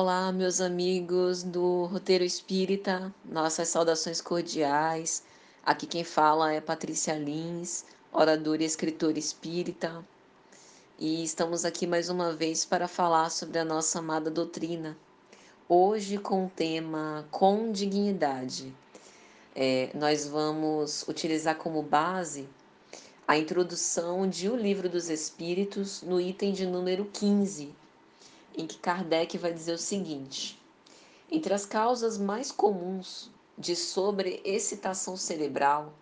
Olá, meus amigos do Roteiro Espírita, nossas saudações cordiais. Aqui quem fala é Patrícia Lins, oradora e escritora espírita. E estamos aqui mais uma vez para falar sobre a nossa amada doutrina. Hoje com o tema Com Dignidade. É, nós vamos utilizar como base a introdução de O Livro dos Espíritos no item de número 15, em que Kardec vai dizer o seguinte: entre as causas mais comuns de sobreexcitação cerebral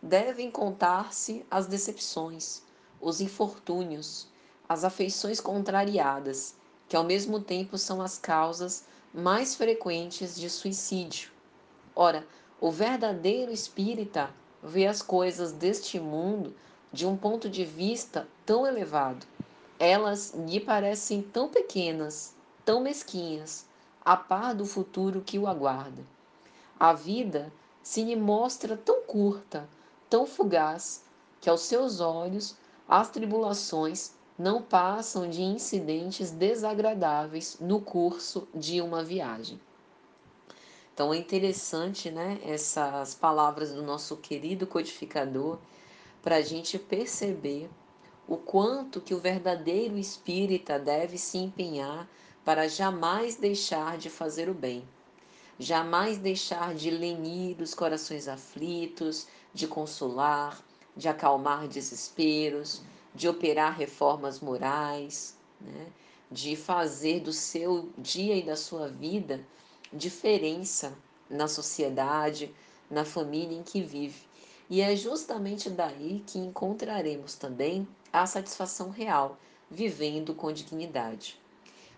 devem contar-se as decepções, os infortúnios, as afeições contrariadas, que ao mesmo tempo são as causas mais frequentes de suicídio. Ora, o verdadeiro espírita vê as coisas deste mundo de um ponto de vista tão elevado. Elas lhe parecem tão pequenas, tão mesquinhas, a par do futuro que o aguarda. A vida se lhe mostra tão curta, tão fugaz, que aos seus olhos as tribulações não passam de incidentes desagradáveis no curso de uma viagem. Então é interessante, né, essas palavras do nosso querido codificador para a gente perceber o quanto que o verdadeiro espírita deve se empenhar para jamais deixar de fazer o bem, jamais deixar de lenir os corações aflitos, de consolar, de acalmar desesperos, de operar reformas morais, né? de fazer do seu dia e da sua vida diferença na sociedade, na família em que vive. E é justamente daí que encontraremos também a satisfação real, vivendo com dignidade.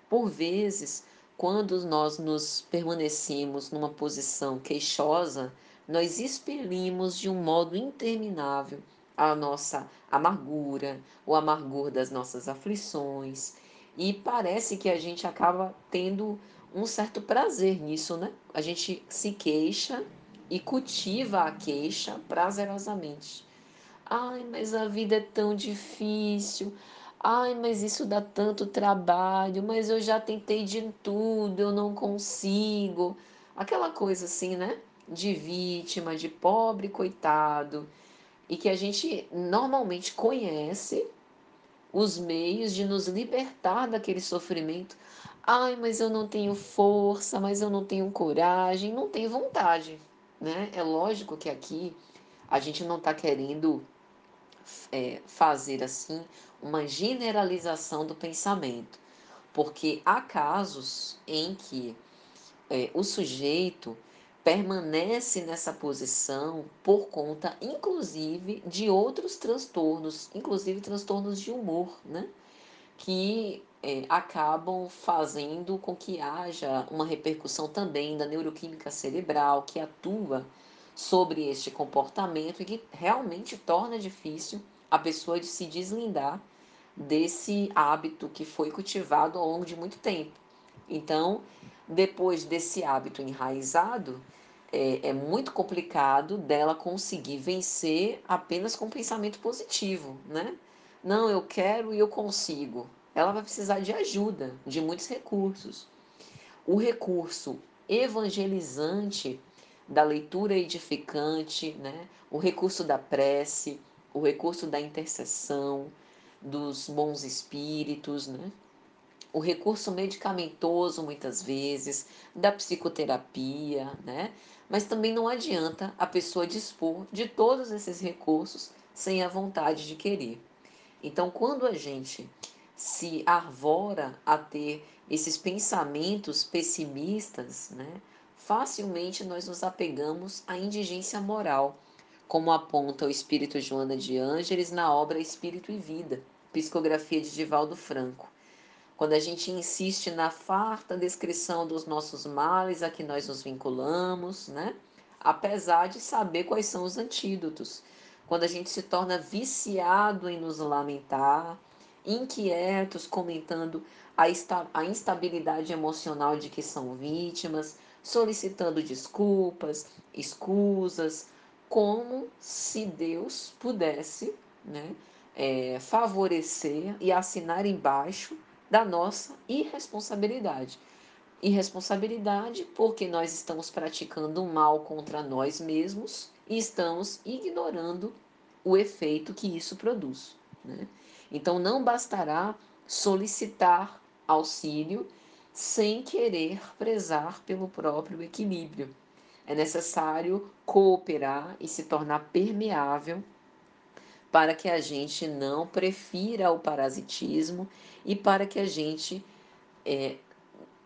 Por vezes, quando nós nos permanecemos numa posição queixosa, nós expelimos de um modo interminável a nossa amargura, o amargor das nossas aflições, e parece que a gente acaba tendo um certo prazer nisso, né? A gente se queixa e cultiva a queixa prazerosamente. Ai, mas a vida é tão difícil. Ai, mas isso dá tanto trabalho. Mas eu já tentei de tudo, eu não consigo. Aquela coisa assim, né? De vítima, de pobre coitado. E que a gente normalmente conhece os meios de nos libertar daquele sofrimento. Ai, mas eu não tenho força, mas eu não tenho coragem, não tenho vontade, né? É lógico que aqui a gente não está querendo é, fazer assim uma generalização do pensamento, porque há casos em que é, o sujeito permanece nessa posição por conta, inclusive, de outros transtornos, inclusive transtornos de humor, né? Que é, acabam fazendo com que haja uma repercussão também da neuroquímica cerebral que atua sobre este comportamento e que realmente torna difícil a pessoa de se deslindar desse hábito que foi cultivado ao longo de muito tempo. Então, depois desse hábito enraizado, é, é, muito complicado dela conseguir vencer apenas com pensamento positivo, né? Não, eu quero e eu consigo. Ela vai precisar de ajuda, de muitos recursos. O recurso evangelizante da leitura edificante, né? o recurso da prece, o recurso da intercessão, dos bons espíritos, né? o recurso medicamentoso, muitas vezes, da psicoterapia, né? Mas também não adianta a pessoa dispor de todos esses recursos sem a vontade de querer. Então, quando a gente se arvora a ter esses pensamentos pessimistas, né? Facilmente nós nos apegamos à indigência moral como aponta o espírito Joana de Ângeles na obra Espírito e Vida, psicografia de Divaldo Franco. Quando a gente insiste na farta descrição dos nossos males a que nós nos vinculamos, né? apesar de saber quais são os antídotos. Quando a gente se torna viciado em nos lamentar, inquietos, comentando a instabilidade emocional de que são vítimas, solicitando desculpas, escusas, como se Deus pudesse né, é, favorecer e assinar embaixo da nossa irresponsabilidade. Irresponsabilidade, porque nós estamos praticando mal contra nós mesmos e estamos ignorando o efeito que isso produz. Né? Então, não bastará solicitar auxílio sem querer prezar pelo próprio equilíbrio. É necessário cooperar e se tornar permeável para que a gente não prefira o parasitismo e para que a gente é,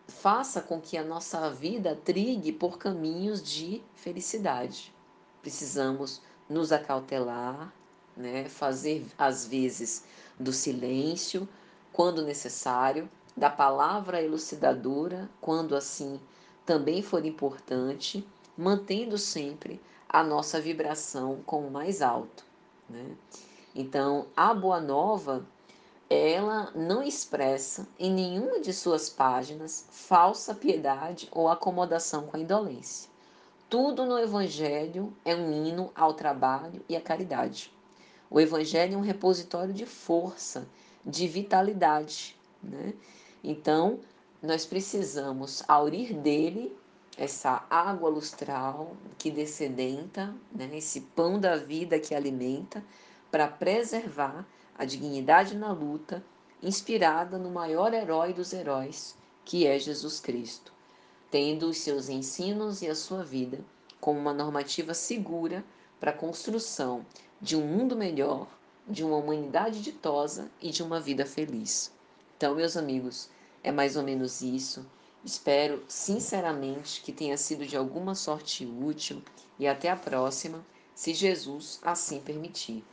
faça com que a nossa vida trigue por caminhos de felicidade. Precisamos nos acautelar, né, fazer às vezes do silêncio, quando necessário, da palavra elucidadora, quando assim também for importante, mantendo sempre a nossa vibração com o mais alto. Né? Então, a Boa Nova, ela não expressa em nenhuma de suas páginas falsa piedade ou acomodação com a indolência. Tudo no Evangelho é um hino ao trabalho e à caridade. O Evangelho é um repositório de força, de vitalidade. Né? Então, nós precisamos aurir dele essa água lustral que descedenta, né? esse pão da vida que alimenta, para preservar a dignidade na luta, inspirada no maior herói dos heróis, que é Jesus Cristo, tendo os seus ensinos e a sua vida como uma normativa segura para a construção de um mundo melhor, de uma humanidade ditosa e de uma vida feliz. Então, meus amigos, é mais ou menos isso. Espero sinceramente que tenha sido de alguma sorte útil e até a próxima, se Jesus assim permitir.